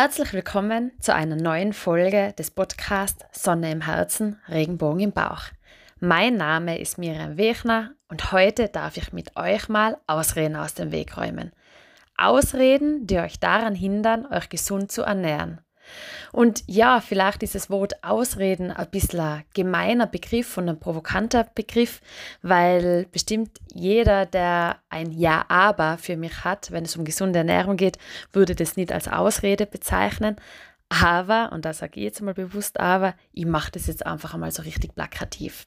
Herzlich willkommen zu einer neuen Folge des Podcasts Sonne im Herzen, Regenbogen im Bauch. Mein Name ist Miriam Wechner und heute darf ich mit euch mal Ausreden aus dem Weg räumen. Ausreden, die euch daran hindern, euch gesund zu ernähren. Und ja, vielleicht ist das Wort Ausreden ein bisschen ein gemeiner Begriff und ein provokanter Begriff, weil bestimmt jeder, der ein Ja-Aber für mich hat, wenn es um gesunde Ernährung geht, würde das nicht als Ausrede bezeichnen. Aber, und da sage ich jetzt mal bewusst, aber ich mache das jetzt einfach einmal so richtig plakativ.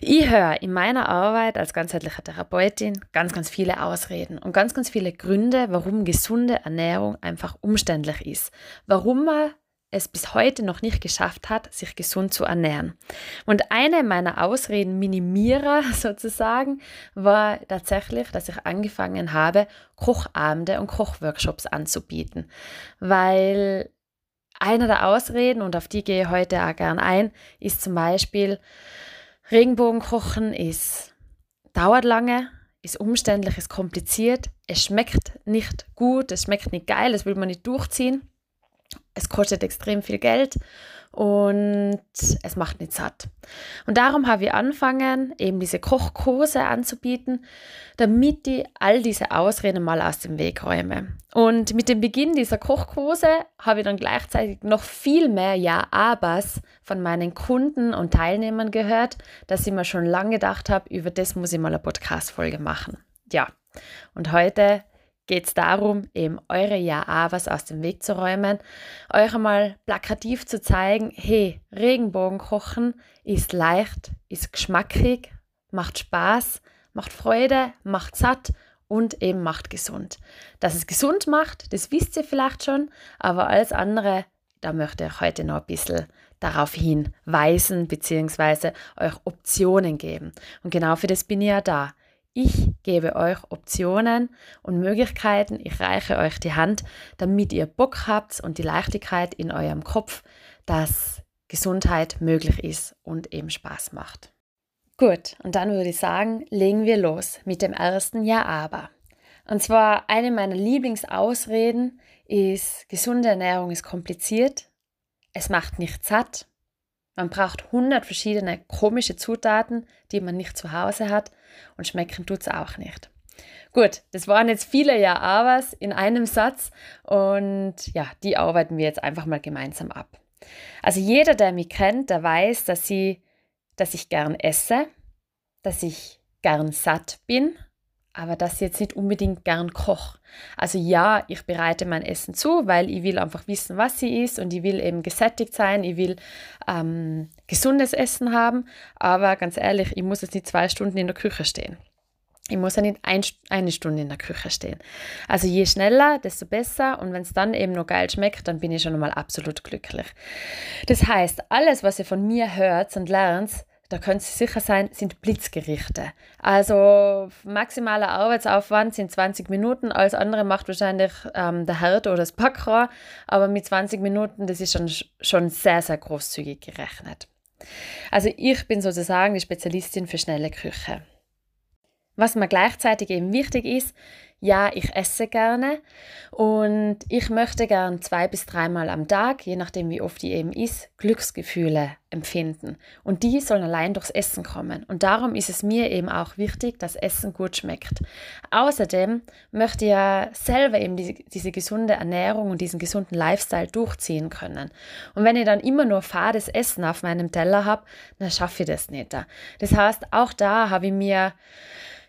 Ich höre in meiner Arbeit als ganzheitliche Therapeutin ganz, ganz viele Ausreden und ganz, ganz viele Gründe, warum gesunde Ernährung einfach umständlich ist. Warum man es bis heute noch nicht geschafft hat, sich gesund zu ernähren. Und eine meiner Ausreden Minimierer sozusagen war tatsächlich, dass ich angefangen habe, Kochabende und Kochworkshops anzubieten, weil einer der Ausreden, und auf die gehe ich heute auch gern ein, ist zum Beispiel, Regenbogenkochen ist, dauert lange, ist umständlich, ist kompliziert, es schmeckt nicht gut, es schmeckt nicht geil, das will man nicht durchziehen, es kostet extrem viel Geld und es macht nicht satt. Und darum habe ich angefangen, eben diese Kochkurse anzubieten, damit ich all diese Ausreden mal aus dem Weg räume. Und mit dem Beginn dieser Kochkurse habe ich dann gleichzeitig noch viel mehr Ja-Abers von meinen Kunden und Teilnehmern gehört, dass ich mir schon lange gedacht habe, über das muss ich mal eine Podcast-Folge machen. Ja, und heute geht es darum, eben eure Ja-Abers aus dem Weg zu räumen, euch einmal plakativ zu zeigen, hey, Regenbogen kochen ist leicht, ist geschmackig, macht Spaß, macht Freude, macht satt und eben macht gesund. Dass es gesund macht, das wisst ihr vielleicht schon, aber alles andere, da möchte ich heute noch ein bisschen darauf hinweisen bzw. euch Optionen geben. Und genau für das bin ich ja da. Ich gebe euch Optionen und Möglichkeiten, ich reiche euch die Hand, damit ihr Bock habt und die Leichtigkeit in eurem Kopf, dass Gesundheit möglich ist und eben Spaß macht. Gut, und dann würde ich sagen, legen wir los mit dem ersten Ja aber. Und zwar eine meiner Lieblingsausreden ist, gesunde Ernährung ist kompliziert, es macht nicht satt, man braucht 100 verschiedene komische Zutaten, die man nicht zu Hause hat und schmecken tut es auch nicht. Gut, das waren jetzt viele Ja-Abers in einem Satz und ja, die arbeiten wir jetzt einfach mal gemeinsam ab. Also jeder, der mich kennt, der weiß, dass, sie, dass ich gern esse, dass ich gern satt bin aber dass ich jetzt nicht unbedingt gern koche. Also ja, ich bereite mein Essen zu, weil ich will einfach wissen, was sie ist und ich will eben gesättigt sein, ich will ähm, gesundes Essen haben, aber ganz ehrlich, ich muss jetzt nicht zwei Stunden in der Küche stehen. Ich muss ja nicht ein, eine Stunde in der Küche stehen. Also je schneller, desto besser. Und wenn es dann eben noch geil schmeckt, dann bin ich schon mal absolut glücklich. Das heißt, alles, was ihr von mir hört und lernt, da können Sie sicher sein, sind Blitzgerichte. Also maximaler Arbeitsaufwand sind 20 Minuten, alles andere macht wahrscheinlich ähm, der Herd oder das Backrohr, aber mit 20 Minuten, das ist schon, schon sehr, sehr großzügig gerechnet. Also ich bin sozusagen die Spezialistin für schnelle Küche. Was mir gleichzeitig eben wichtig ist, ja, ich esse gerne und ich möchte gern zwei bis dreimal am Tag, je nachdem wie oft die eben ist, Glücksgefühle empfinden. Und die sollen allein durchs Essen kommen. Und darum ist es mir eben auch wichtig, dass Essen gut schmeckt. Außerdem möchte ich ja selber eben diese, diese gesunde Ernährung und diesen gesunden Lifestyle durchziehen können. Und wenn ich dann immer nur fades Essen auf meinem Teller habe, dann schaffe ich das nicht. Das heißt, auch da habe ich mir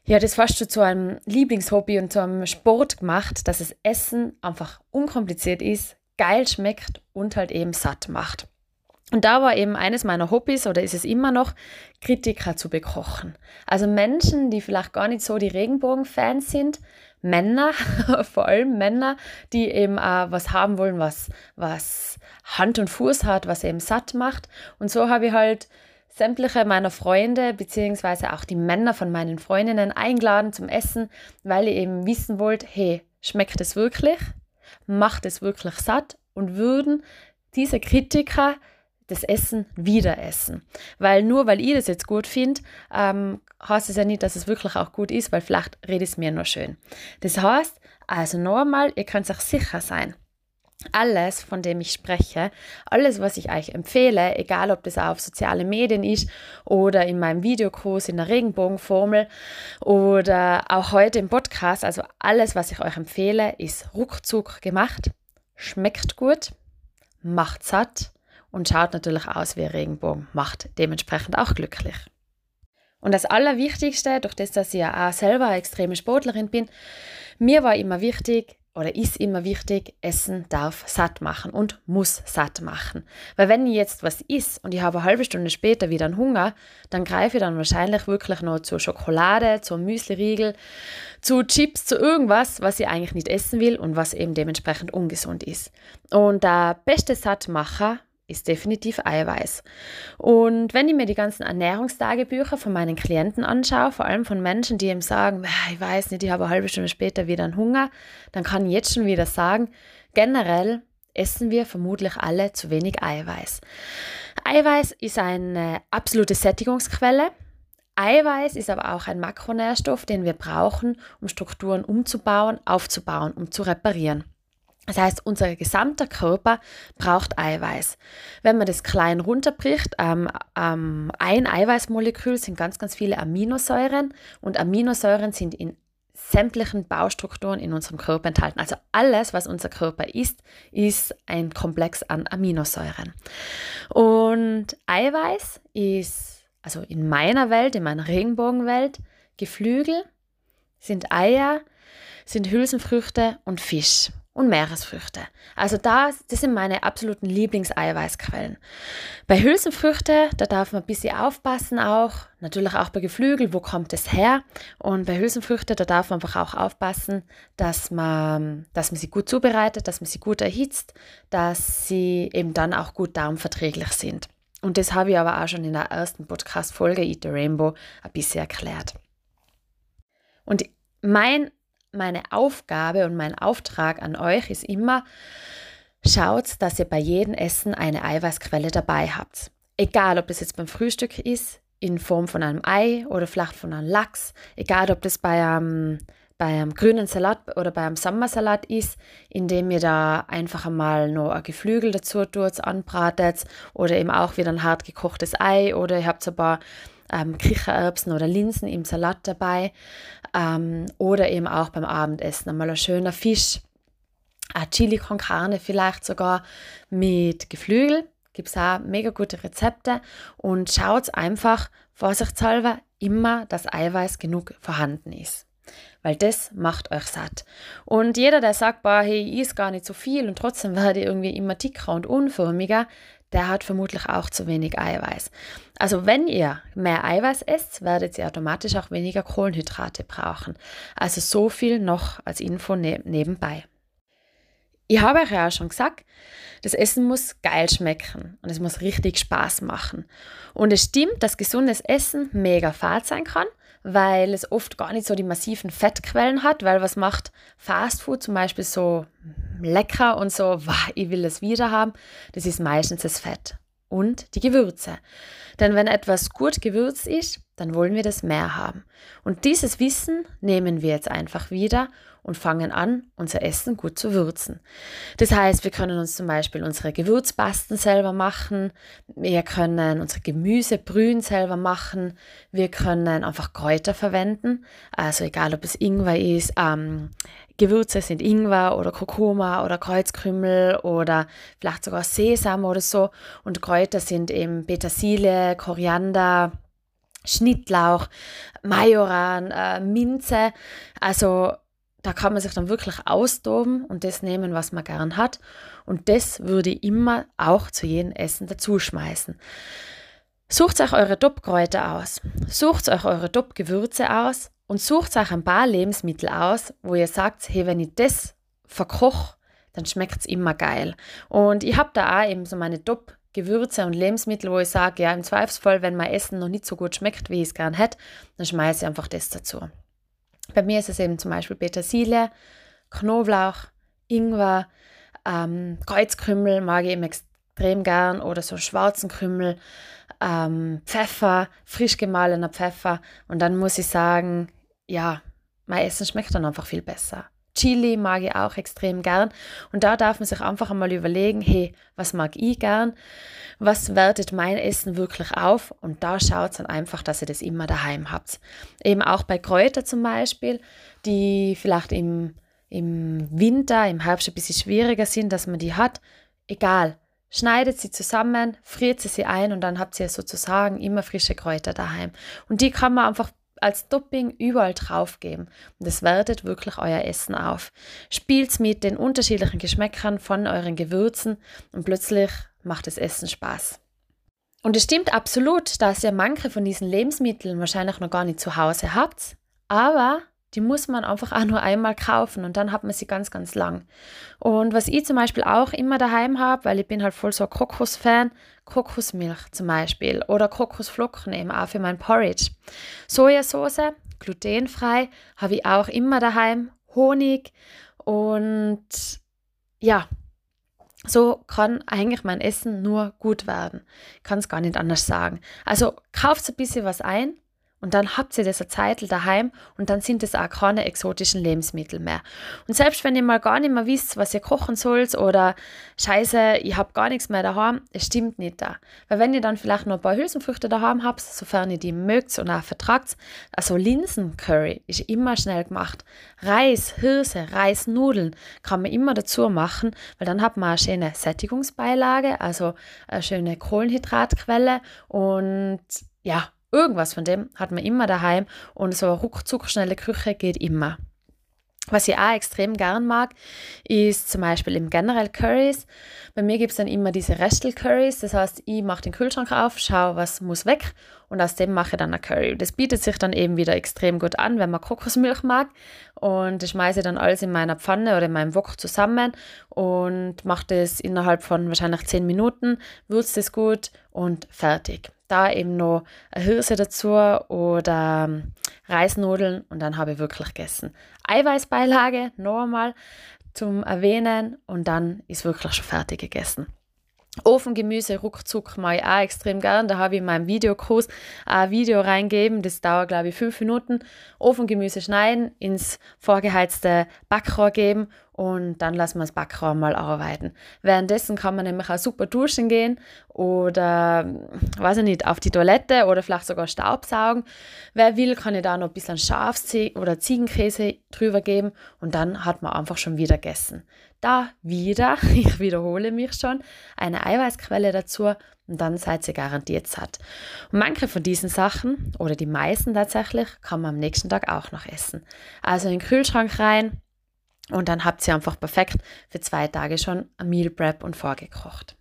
ja, das fast schon zu einem Lieblingshobby und zu einem Sport gemacht, dass das Essen einfach unkompliziert ist, geil schmeckt und halt eben satt macht. Und da war eben eines meiner Hobbys oder ist es immer noch, Kritiker zu bekochen. Also Menschen, die vielleicht gar nicht so die Regenbogen-Fans sind, Männer, vor allem Männer, die eben auch was haben wollen, was, was Hand und Fuß hat, was eben satt macht. Und so habe ich halt sämtliche meiner Freunde beziehungsweise auch die Männer von meinen Freundinnen eingeladen zum Essen, weil ich eben wissen wollte, hey, schmeckt es wirklich? Macht es wirklich satt? Und würden diese Kritiker das Essen wieder essen. Weil nur weil ich das jetzt gut finde, ähm, heißt es ja nicht, dass es wirklich auch gut ist, weil vielleicht redet es mir nur schön. Das heißt, also nochmal, ihr könnt euch sicher sein, alles, von dem ich spreche, alles, was ich euch empfehle, egal ob das auf soziale Medien ist oder in meinem Videokurs in der Regenbogenformel oder auch heute im Podcast, also alles, was ich euch empfehle, ist ruckzuck gemacht, schmeckt gut, macht satt und schaut natürlich aus wie ein Regenbogen, macht dementsprechend auch glücklich. Und das Allerwichtigste, durch das, dass ich ja auch selber eine extreme Sportlerin bin, mir war immer wichtig, oder ist immer wichtig, Essen darf satt machen und muss satt machen. Weil wenn ich jetzt was isst und ich habe eine halbe Stunde später wieder einen Hunger, dann greife ich dann wahrscheinlich wirklich noch zur Schokolade, zum Müsliriegel, zu Chips, zu irgendwas, was ich eigentlich nicht essen will und was eben dementsprechend ungesund ist. Und der beste Sattmacher ist definitiv Eiweiß. Und wenn ich mir die ganzen Ernährungstagebücher von meinen Klienten anschaue, vor allem von Menschen, die ihm sagen, ich weiß nicht, ich habe eine halbe Stunde später wieder einen Hunger, dann kann ich jetzt schon wieder sagen, generell essen wir vermutlich alle zu wenig Eiweiß. Eiweiß ist eine absolute Sättigungsquelle. Eiweiß ist aber auch ein Makronährstoff, den wir brauchen, um Strukturen umzubauen, aufzubauen, um zu reparieren. Das heißt, unser gesamter Körper braucht Eiweiß. Wenn man das klein runterbricht, ähm, ähm, ein Eiweißmolekül sind ganz, ganz viele Aminosäuren und Aminosäuren sind in sämtlichen Baustrukturen in unserem Körper enthalten. Also alles, was unser Körper isst, ist ein Komplex an Aminosäuren. Und Eiweiß ist, also in meiner Welt, in meiner Regenbogenwelt, Geflügel, sind Eier, sind Hülsenfrüchte und Fisch und Meeresfrüchte. Also das, das sind meine absoluten Lieblingseiweißquellen. Bei Hülsenfrüchte, da darf man ein bisschen aufpassen auch. Natürlich auch bei Geflügel, wo kommt es her? Und bei Hülsenfrüchte, da darf man einfach auch aufpassen, dass man, dass man sie gut zubereitet, dass man sie gut erhitzt, dass sie eben dann auch gut darmverträglich sind. Und das habe ich aber auch schon in der ersten Podcast-Folge Eat the Rainbow ein bisschen erklärt. Und mein meine Aufgabe und mein Auftrag an euch ist immer, schaut, dass ihr bei jedem Essen eine Eiweißquelle dabei habt. Egal, ob das jetzt beim Frühstück ist, in Form von einem Ei oder vielleicht von einem Lachs, egal, ob das bei einem, bei einem grünen Salat oder bei einem Sommersalat ist, indem ihr da einfach einmal noch ein Geflügel dazu tut, anbratet oder eben auch wieder ein hart gekochtes Ei oder ihr habt ein paar ähm, Kichererbsen oder Linsen im Salat dabei ähm, oder eben auch beim Abendessen einmal ein schöner Fisch, ein Chili con Carne vielleicht sogar mit Geflügel. Gibt es auch mega gute Rezepte und schaut einfach vorsichtshalber immer, dass Eiweiß genug vorhanden ist weil das macht euch satt. Und jeder, der sagt, boah, hey, ich esse gar nicht so viel und trotzdem werde ich irgendwie immer dicker und unförmiger, der hat vermutlich auch zu wenig Eiweiß. Also wenn ihr mehr Eiweiß esst, werdet ihr automatisch auch weniger Kohlenhydrate brauchen. Also so viel noch als Info ne nebenbei. Ich habe euch ja auch schon gesagt, das Essen muss geil schmecken und es muss richtig Spaß machen. Und es stimmt, dass gesundes Essen mega fad sein kann, weil es oft gar nicht so die massiven Fettquellen hat, weil was macht Fastfood zum Beispiel so lecker und so, wow, ich will es wieder haben, das ist meistens das Fett und die Gewürze. Denn wenn etwas gut gewürzt ist, dann wollen wir das mehr haben. Und dieses Wissen nehmen wir jetzt einfach wieder und fangen an, unser Essen gut zu würzen. Das heißt, wir können uns zum Beispiel unsere Gewürzpasten selber machen, wir können unsere Gemüsebrühen selber machen, wir können einfach Kräuter verwenden, also egal ob es Ingwer ist, ähm, Gewürze sind Ingwer oder Kurkuma oder Kreuzkrümmel oder vielleicht sogar Sesam oder so und Kräuter sind eben Petersilie, Koriander, Schnittlauch, Majoran, äh, Minze. Also da kann man sich dann wirklich austoben und das nehmen, was man gern hat. Und das würde ich immer auch zu jedem Essen dazu schmeißen. Sucht euch eure Top-Kräuter aus, sucht euch eure Top-Gewürze aus und sucht euch ein paar Lebensmittel aus, wo ihr sagt, hey, wenn ich das verkoche, dann schmeckt es immer geil. Und ich habe da auch eben so meine Top-Gewürze und Lebensmittel, wo ich sage, ja, im Zweifelsfall, wenn mein Essen noch nicht so gut schmeckt, wie ich es gern hätte, dann schmeiße ich einfach das dazu. Bei mir ist es eben zum Beispiel Petersilie, Knoblauch, Ingwer, ähm, Kreuzkrümmel mag ich eben extrem gern oder so schwarzen Krümmel, ähm, Pfeffer, frisch gemahlener Pfeffer und dann muss ich sagen, ja, mein Essen schmeckt dann einfach viel besser. Chili mag ich auch extrem gern. Und da darf man sich einfach einmal überlegen, hey, was mag ich gern? Was wertet mein Essen wirklich auf? Und da schaut es dann einfach, dass ihr das immer daheim habt. Eben auch bei Kräutern zum Beispiel, die vielleicht im, im Winter, im Herbst ein bisschen schwieriger sind, dass man die hat. Egal, schneidet sie zusammen, friert sie sie ein und dann habt ihr sozusagen immer frische Kräuter daheim. Und die kann man einfach als Topping überall drauf geben. Und es wertet wirklich euer Essen auf. Spielt mit den unterschiedlichen Geschmäckern von euren Gewürzen und plötzlich macht das Essen Spaß. Und es stimmt absolut, dass ihr manche von diesen Lebensmitteln wahrscheinlich noch gar nicht zu Hause habt, aber die muss man einfach auch nur einmal kaufen und dann hat man sie ganz, ganz lang. Und was ich zum Beispiel auch immer daheim habe, weil ich bin halt voll so ein Kokos-Fan, Kokosmilch zum Beispiel oder Kokosflocken eben auch für mein Porridge. Sojasauce, glutenfrei, habe ich auch immer daheim. Honig und ja, so kann eigentlich mein Essen nur gut werden. Kann es gar nicht anders sagen. Also kauft ein bisschen was ein und dann habt ihr das eine Zeit daheim und dann sind es auch keine exotischen Lebensmittel mehr. Und selbst wenn ihr mal gar nicht mehr wisst, was ihr kochen sollt oder scheiße, ich habe gar nichts mehr daheim, es stimmt nicht da. Weil wenn ihr dann vielleicht noch ein paar Hülsenfrüchte daheim habt, sofern ihr die mögt und auch vertragt, also Linsencurry ist immer schnell gemacht. Reis, Hirse, Reisnudeln kann man immer dazu machen, weil dann hat man eine schöne Sättigungsbeilage, also eine schöne Kohlenhydratquelle und ja, Irgendwas von dem hat man immer daheim und so eine ruckzuck schnelle Küche geht immer. Was ich auch extrem gern mag, ist zum Beispiel im generell Curries. Bei mir gibt es dann immer diese Restel-Curries. Das heißt, ich mache den Kühlschrank auf, schaue, was muss weg und aus dem mache ich dann ein Curry. Das bietet sich dann eben wieder extrem gut an, wenn man Kokosmilch mag. Und das schmeiße ich dann alles in meiner Pfanne oder in meinem Wok zusammen und mache das innerhalb von wahrscheinlich 10 Minuten, würze das gut und fertig da eben noch eine Hirse dazu oder ähm, Reisnudeln und dann habe ich wirklich gegessen. Eiweißbeilage, noch einmal zum Erwähnen und dann ist wirklich schon fertig gegessen. Ofengemüse ruckzuck ich auch extrem gern. Da habe ich in meinem Videokurs ein Video reingeben. Das dauert, glaube ich, fünf Minuten. Ofengemüse schneiden, ins vorgeheizte Backrohr geben und dann lassen wir das Backrohr mal arbeiten. Währenddessen kann man nämlich auch super duschen gehen oder, weiß ich nicht, auf die Toilette oder vielleicht sogar Staubsaugen. Wer will, kann ich da noch ein bisschen Schafs- oder Ziegenkäse drüber geben und dann hat man einfach schon wieder gegessen. Da wieder, ich wiederhole mich schon, eine Eiweißquelle dazu und dann seid ihr garantiert satt. Und manche von diesen Sachen, oder die meisten tatsächlich, kann man am nächsten Tag auch noch essen. Also in den Kühlschrank rein und dann habt ihr einfach perfekt für zwei Tage schon ein Meal Prep und vorgekocht.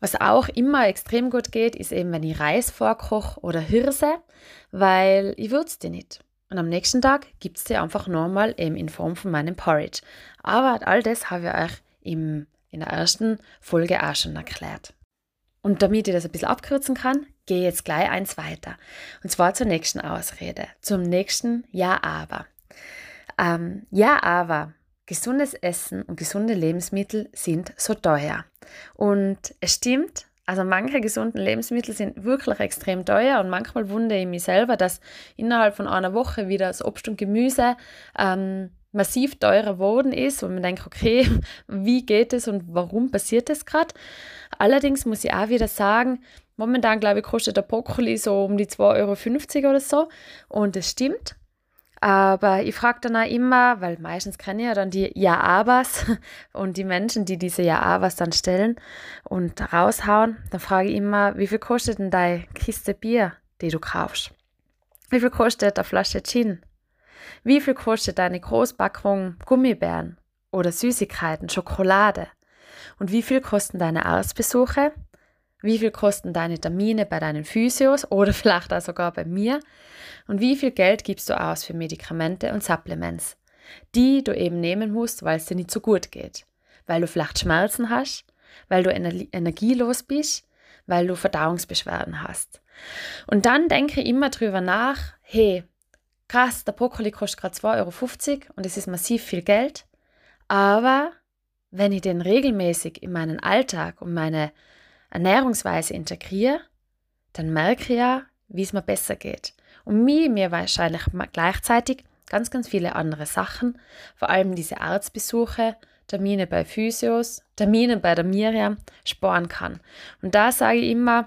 Was auch immer extrem gut geht, ist eben, wenn ich Reis vorkoche oder Hirse, weil ich würze die nicht. Und am nächsten Tag gibt es die einfach normal eben in Form von meinem Porridge. Aber all das habe ich euch im, in der ersten Folge auch schon erklärt. Und damit ich das ein bisschen abkürzen kann, gehe jetzt gleich eins weiter. Und zwar zur nächsten Ausrede, zum nächsten Ja, aber. Ähm, ja, aber gesundes Essen und gesunde Lebensmittel sind so teuer. Und es stimmt, also manche gesunden Lebensmittel sind wirklich extrem teuer und manchmal wundere ich mich selber, dass innerhalb von einer Woche wieder das Obst und Gemüse ähm, massiv teurer geworden ist und man denkt, okay, wie geht es und warum passiert das gerade? Allerdings muss ich auch wieder sagen, momentan glaube ich kostet der Brokkoli so um die 2,50 Euro oder so und es stimmt. Aber ich frage dann auch immer, weil meistens kenne ich ja dann die Ja-Abers und die Menschen, die diese Ja-Abers dann stellen und raushauen, dann frage ich immer, wie viel kostet denn deine Kiste Bier, die du kaufst? Wie viel kostet eine Flasche Gin? Wie viel kostet deine Großpackung Gummibären oder Süßigkeiten, Schokolade? Und wie viel kosten deine Arztbesuche? Wie viel kosten deine Termine bei deinen Physios oder vielleicht auch sogar bei mir? Und wie viel Geld gibst du aus für Medikamente und Supplements, die du eben nehmen musst, weil es dir nicht so gut geht? Weil du vielleicht Schmerzen hast, weil du energielos bist, weil du Verdauungsbeschwerden hast. Und dann denke ich immer drüber nach, hey, krass, der Brokkoli kostet gerade 2,50 Euro und es ist massiv viel Geld, aber wenn ich den regelmäßig in meinen Alltag und meine Ernährungsweise integriere, dann merke ich ja, wie es mir besser geht. Und mir, mir wahrscheinlich gleichzeitig ganz, ganz viele andere Sachen, vor allem diese Arztbesuche, Termine bei Physios, Termine bei der Miriam sparen kann. Und da sage ich immer,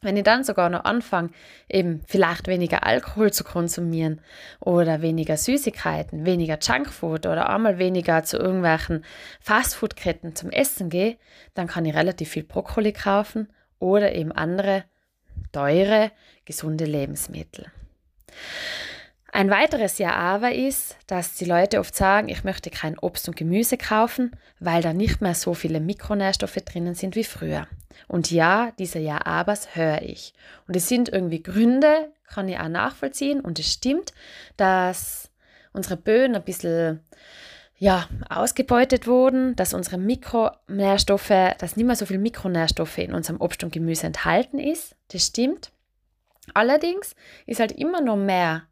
wenn ich dann sogar noch anfange, eben vielleicht weniger Alkohol zu konsumieren oder weniger Süßigkeiten, weniger Junkfood oder einmal weniger zu irgendwelchen Fastfood-Ketten zum Essen gehe, dann kann ich relativ viel Brokkoli kaufen oder eben andere teure, gesunde Lebensmittel. Ein weiteres Ja aber ist, dass die Leute oft sagen, ich möchte kein Obst und Gemüse kaufen, weil da nicht mehr so viele Mikronährstoffe drinnen sind wie früher. Und ja, diese Ja abers höre ich. Und es sind irgendwie Gründe, kann ich auch nachvollziehen. Und es stimmt, dass unsere Böden ein bisschen ja, ausgebeutet wurden, dass unsere Mikronährstoffe, dass nicht mehr so viel Mikronährstoffe in unserem Obst und Gemüse enthalten ist. Das stimmt. Allerdings ist halt immer noch mehr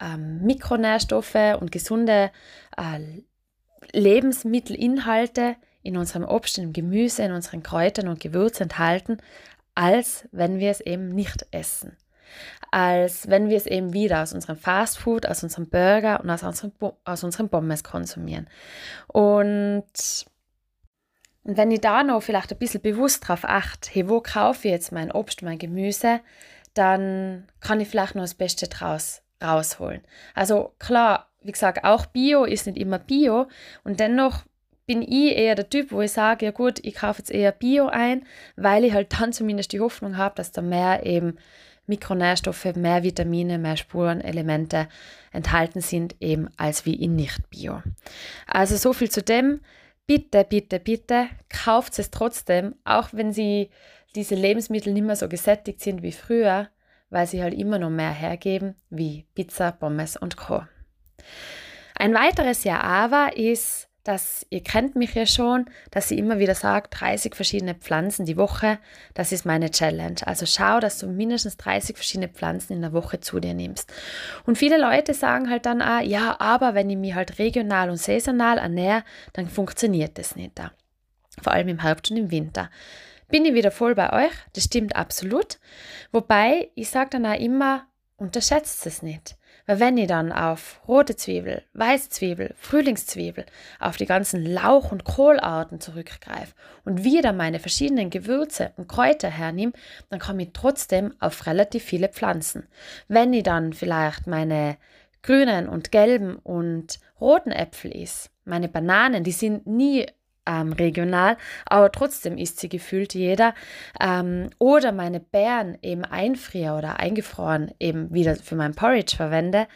ähm, Mikronährstoffe und gesunde äh, Lebensmittelinhalte in unserem Obst, in Gemüse, in unseren Kräutern und Gewürzen enthalten, als wenn wir es eben nicht essen. Als wenn wir es eben wieder aus unserem Fastfood, aus unserem Burger und aus unseren, aus unseren Pommes konsumieren. Und, und wenn ich da noch vielleicht ein bisschen bewusst darauf achte, hey, wo kaufe ich jetzt mein Obst, mein Gemüse, dann kann ich vielleicht noch das Beste draus rausholen. Also klar, wie gesagt, auch Bio ist nicht immer Bio und dennoch bin ich eher der Typ, wo ich sage, ja gut, ich kaufe jetzt eher Bio ein, weil ich halt dann zumindest die Hoffnung habe, dass da mehr eben Mikronährstoffe, mehr Vitamine, mehr Spurenelemente enthalten sind, eben als wie in Nicht-Bio. Also so viel zu dem. Bitte, bitte, bitte, kauft es trotzdem, auch wenn sie diese Lebensmittel nicht mehr so gesättigt sind wie früher, weil sie halt immer noch mehr hergeben wie Pizza, Pommes und Co. Ein weiteres Ja aber ist, dass ihr kennt mich ja schon, dass sie immer wieder sagt, 30 verschiedene Pflanzen die Woche, das ist meine Challenge. Also schau, dass du mindestens 30 verschiedene Pflanzen in der Woche zu dir nimmst. Und viele Leute sagen halt dann, ah, ja, aber wenn ich mich halt regional und saisonal ernähre, dann funktioniert das nicht da. Vor allem im Herbst und im Winter bin ich wieder voll bei euch. Das stimmt absolut. Wobei, ich sage dann auch immer, unterschätzt es nicht. Weil wenn ich dann auf rote Zwiebel, weiße Zwiebel, Frühlingszwiebel, auf die ganzen Lauch- und Kohlarten zurückgreife und wieder meine verschiedenen Gewürze und Kräuter hernehme, dann komme ich trotzdem auf relativ viele Pflanzen. Wenn ich dann vielleicht meine grünen und gelben und roten Äpfel isst, meine Bananen, die sind nie ähm, regional, aber trotzdem isst sie gefühlt jeder. Ähm, oder meine Beeren eben einfriere oder eingefroren eben wieder für mein Porridge verwende,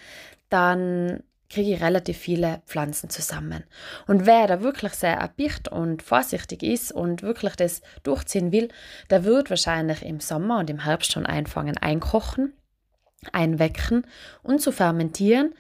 dann kriege ich relativ viele Pflanzen zusammen. Und wer da wirklich sehr erpicht und vorsichtig ist und wirklich das durchziehen will, der wird wahrscheinlich im Sommer und im Herbst schon einfangen, einkochen einwecken und zu fermentieren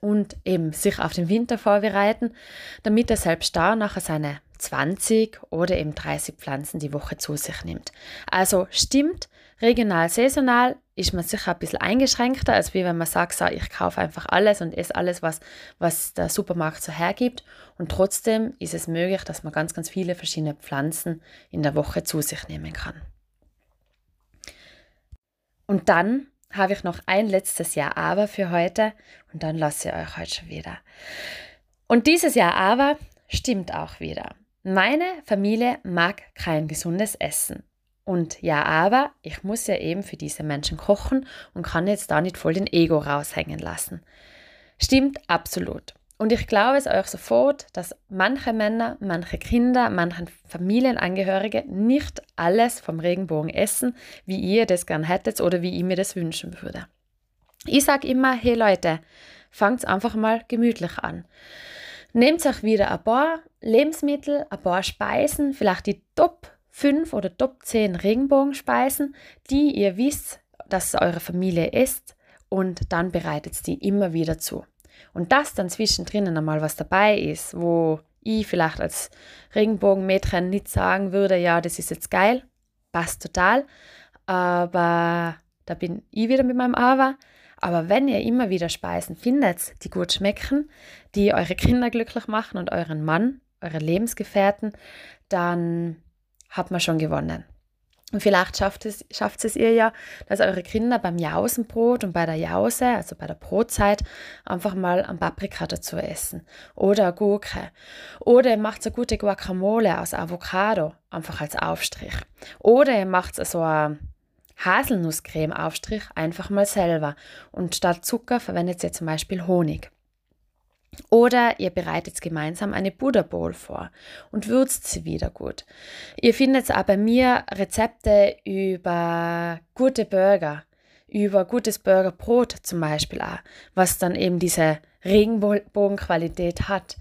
und eben sich auf den Winter vorbereiten, damit er selbst da nachher seine 20 oder eben 30 Pflanzen die Woche zu sich nimmt. Also stimmt, regional, saisonal ist man sicher ein bisschen eingeschränkter, als wie wenn man sagt, so, ich kaufe einfach alles und esse alles, was, was der Supermarkt so hergibt. Und trotzdem ist es möglich, dass man ganz, ganz viele verschiedene Pflanzen in der Woche zu sich nehmen kann. Und dann habe ich noch ein letztes Jahr aber für heute und dann lasse ich euch heute schon wieder. Und dieses Jahr aber stimmt auch wieder. Meine Familie mag kein gesundes Essen. Und ja, aber ich muss ja eben für diese Menschen kochen und kann jetzt da nicht voll den Ego raushängen lassen. Stimmt absolut. Und ich glaube es euch sofort, dass manche Männer, manche Kinder, manche Familienangehörige nicht alles vom Regenbogen essen, wie ihr das gern hättet oder wie ich mir das wünschen würde. Ich sage immer, hey Leute, fangt einfach mal gemütlich an. Nehmt euch wieder ein paar Lebensmittel, ein paar Speisen, vielleicht die Top 5 oder Top 10 Regenbogenspeisen, die ihr wisst, dass eure Familie isst und dann bereitet die immer wieder zu. Und dass dann zwischendrin einmal was dabei ist, wo ich vielleicht als Regenbogenmädchen nicht sagen würde, ja, das ist jetzt geil, passt total, aber da bin ich wieder mit meinem Aber. Aber wenn ihr immer wieder Speisen findet, die gut schmecken, die eure Kinder glücklich machen und euren Mann, eure Lebensgefährten, dann hat man schon gewonnen. Und vielleicht schafft es, schafft es ihr ja, dass eure Kinder beim Jausenbrot und bei der Jause, also bei der Brotzeit, einfach mal ein Paprika dazu essen. Oder eine Gurke. Oder ihr macht eine gute Guacamole aus Avocado, einfach als Aufstrich. Oder ihr macht so eine Haselnusscreme-Aufstrich einfach mal selber. Und statt Zucker verwendet ihr zum Beispiel Honig. Oder ihr bereitet gemeinsam eine Buddha Bowl vor und würzt sie wieder gut. Ihr findet auch bei mir Rezepte über gute Burger, über gutes Burgerbrot zum Beispiel auch, was dann eben diese Regenbogenqualität hat.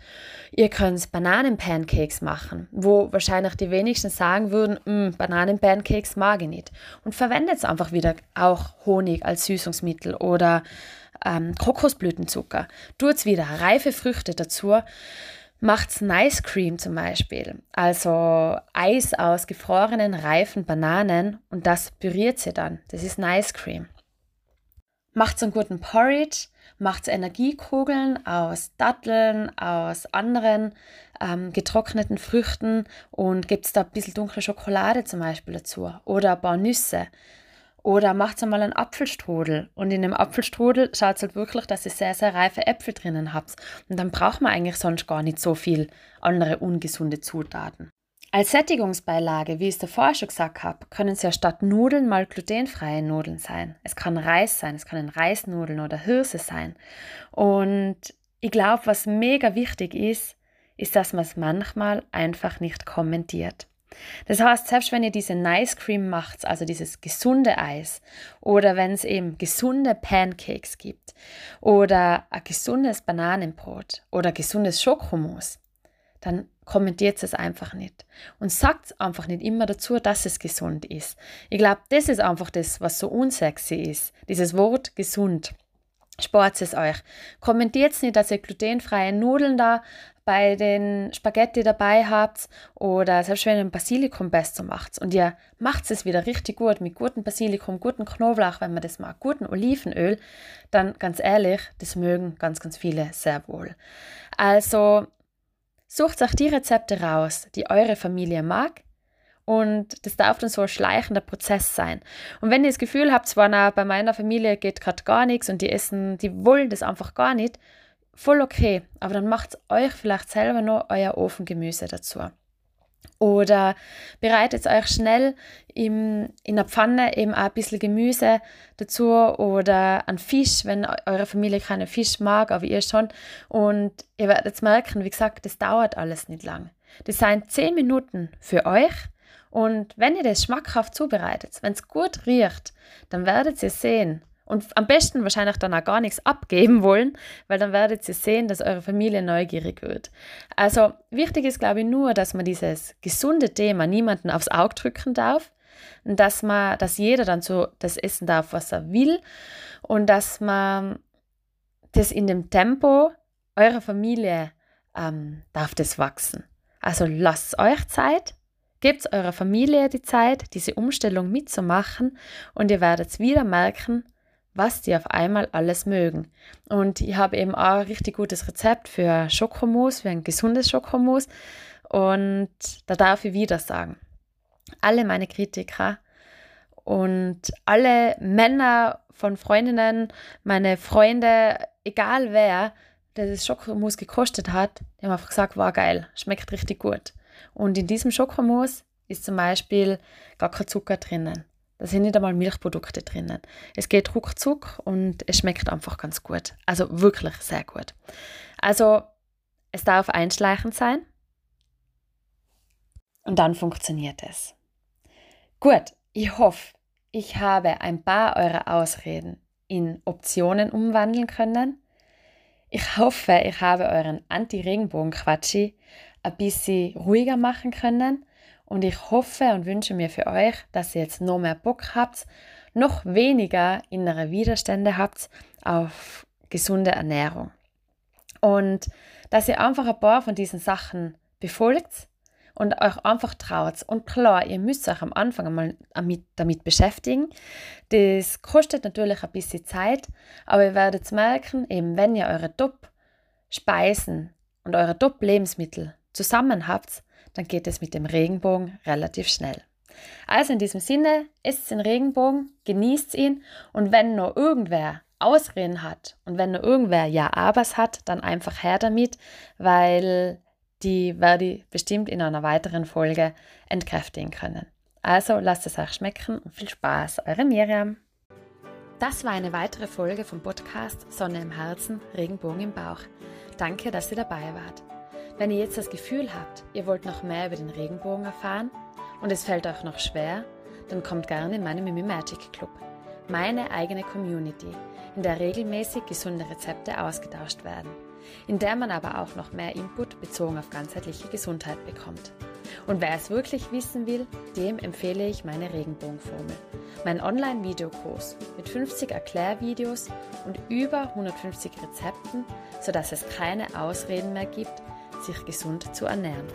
Ihr könnt Bananenpancakes machen, wo wahrscheinlich die wenigsten sagen würden, mm, Bananenpancakes mag ich nicht. Und verwendet einfach wieder auch Honig als Süßungsmittel oder ähm, Kokosblütenzucker. Tut wieder reife Früchte dazu. Macht's Nice Cream zum Beispiel, also Eis aus gefrorenen, reifen Bananen und das püriert sie dann. Das ist Nice Cream. Macht's einen guten Porridge, macht's Energiekugeln aus Datteln, aus anderen ähm, getrockneten Früchten und gibt's da ein bisschen dunkle Schokolade zum Beispiel dazu oder ein paar Nüsse. Oder macht einmal einen Apfelstrudel. Und in dem Apfelstrudel schaut halt wirklich, dass ihr sehr, sehr reife Äpfel drinnen habt. Und dann braucht man eigentlich sonst gar nicht so viel andere ungesunde Zutaten. Als Sättigungsbeilage, wie ich es davor schon gesagt habe, können es ja statt Nudeln mal glutenfreie Nudeln sein. Es kann Reis sein, es können Reisnudeln oder Hirse sein. Und ich glaube, was mega wichtig ist, ist, dass man es manchmal einfach nicht kommentiert. Das heißt, selbst wenn ihr diese Nice Cream macht, also dieses gesunde Eis, oder wenn es eben gesunde Pancakes gibt, oder ein gesundes Bananenbrot oder gesundes Schokomus, dann kommentiert es einfach nicht. Und sagt einfach nicht immer dazu, dass es gesund ist. Ich glaube, das ist einfach das, was so unsexy ist. Dieses Wort gesund. Spart es euch. Kommentiert nicht, dass ihr glutenfreie Nudeln da bei den Spaghetti dabei habt oder selbst wenn ihr ein Basilikum-Pesto macht und ihr macht es wieder richtig gut mit gutem Basilikum, gutem Knoblauch, wenn man das mag, gutem Olivenöl, dann ganz ehrlich, das mögen ganz, ganz viele sehr wohl. Also sucht euch die Rezepte raus, die eure Familie mag und das darf dann so ein schleichender Prozess sein. Und wenn ihr das Gefühl habt, zwar na, bei meiner Familie geht gerade gar nichts und die essen, die wollen das einfach gar nicht, voll okay, aber dann macht euch vielleicht selber noch euer Ofengemüse dazu. Oder bereitet euch schnell im, in der Pfanne eben auch ein bisschen Gemüse dazu oder einen Fisch, wenn eure Familie keinen Fisch mag, aber ihr schon. Und ihr werdet merken, wie gesagt, das dauert alles nicht lang. Das sind zehn Minuten für euch. Und wenn ihr das schmackhaft zubereitet, wenn es gut riecht, dann werdet ihr sehen, und am besten wahrscheinlich dann auch gar nichts abgeben wollen, weil dann werdet ihr sehen, dass eure Familie neugierig wird. Also wichtig ist, glaube ich, nur, dass man dieses gesunde Thema niemanden aufs Auge drücken darf und dass man, dass jeder dann so das essen darf, was er will und dass man das in dem Tempo eurer Familie ähm, darf das wachsen. Also lasst euch Zeit, gebt eurer Familie die Zeit, diese Umstellung mitzumachen und ihr werdet wieder merken, was die auf einmal alles mögen. Und ich habe eben auch ein richtig gutes Rezept für Schokomus, für ein gesundes Schokomus. Und da darf ich wieder sagen, alle meine Kritiker und alle Männer von Freundinnen, meine Freunde, egal wer, der das Schokomus gekostet hat, die haben einfach gesagt, war geil, schmeckt richtig gut. Und in diesem Schokomus ist zum Beispiel gar kein Zucker drinnen. Da sind nicht einmal Milchprodukte drinnen. Es geht ruckzuck und es schmeckt einfach ganz gut. Also wirklich sehr gut. Also es darf einschleichend sein und dann funktioniert es. Gut, ich hoffe, ich habe ein paar eurer Ausreden in Optionen umwandeln können. Ich hoffe, ich habe euren Anti-Regenbogen-Quatschi ein bisschen ruhiger machen können und ich hoffe und wünsche mir für euch, dass ihr jetzt noch mehr Bock habt, noch weniger innere Widerstände habt auf gesunde Ernährung. Und dass ihr einfach ein paar von diesen Sachen befolgt und euch einfach traut. Und klar, ihr müsst euch am Anfang einmal damit, beschäftigen. Das kostet natürlich ein bisschen Zeit, aber ihr werdet merken, eben wenn ihr eure Top-Speisen und eure Top-Lebensmittel zusammen habt, dann geht es mit dem Regenbogen relativ schnell. Also in diesem Sinne, esst den Regenbogen, genießt ihn und wenn nur irgendwer Ausreden hat und wenn nur irgendwer Ja-Abers hat, dann einfach her damit, weil die werde ich bestimmt in einer weiteren Folge entkräftigen können. Also lasst es euch schmecken und viel Spaß, eure Miriam. Das war eine weitere Folge vom Podcast Sonne im Herzen, Regenbogen im Bauch. Danke, dass ihr dabei wart. Wenn ihr jetzt das Gefühl habt, ihr wollt noch mehr über den Regenbogen erfahren und es fällt euch noch schwer, dann kommt gerne in meinen Mimi Magic Club, meine eigene Community, in der regelmäßig gesunde Rezepte ausgetauscht werden, in der man aber auch noch mehr Input bezogen auf ganzheitliche Gesundheit bekommt. Und wer es wirklich wissen will, dem empfehle ich meine Regenbogenformel, mein Online-Videokurs mit 50 Erklärvideos und über 150 Rezepten, sodass es keine Ausreden mehr gibt, sich gesund zu ernähren.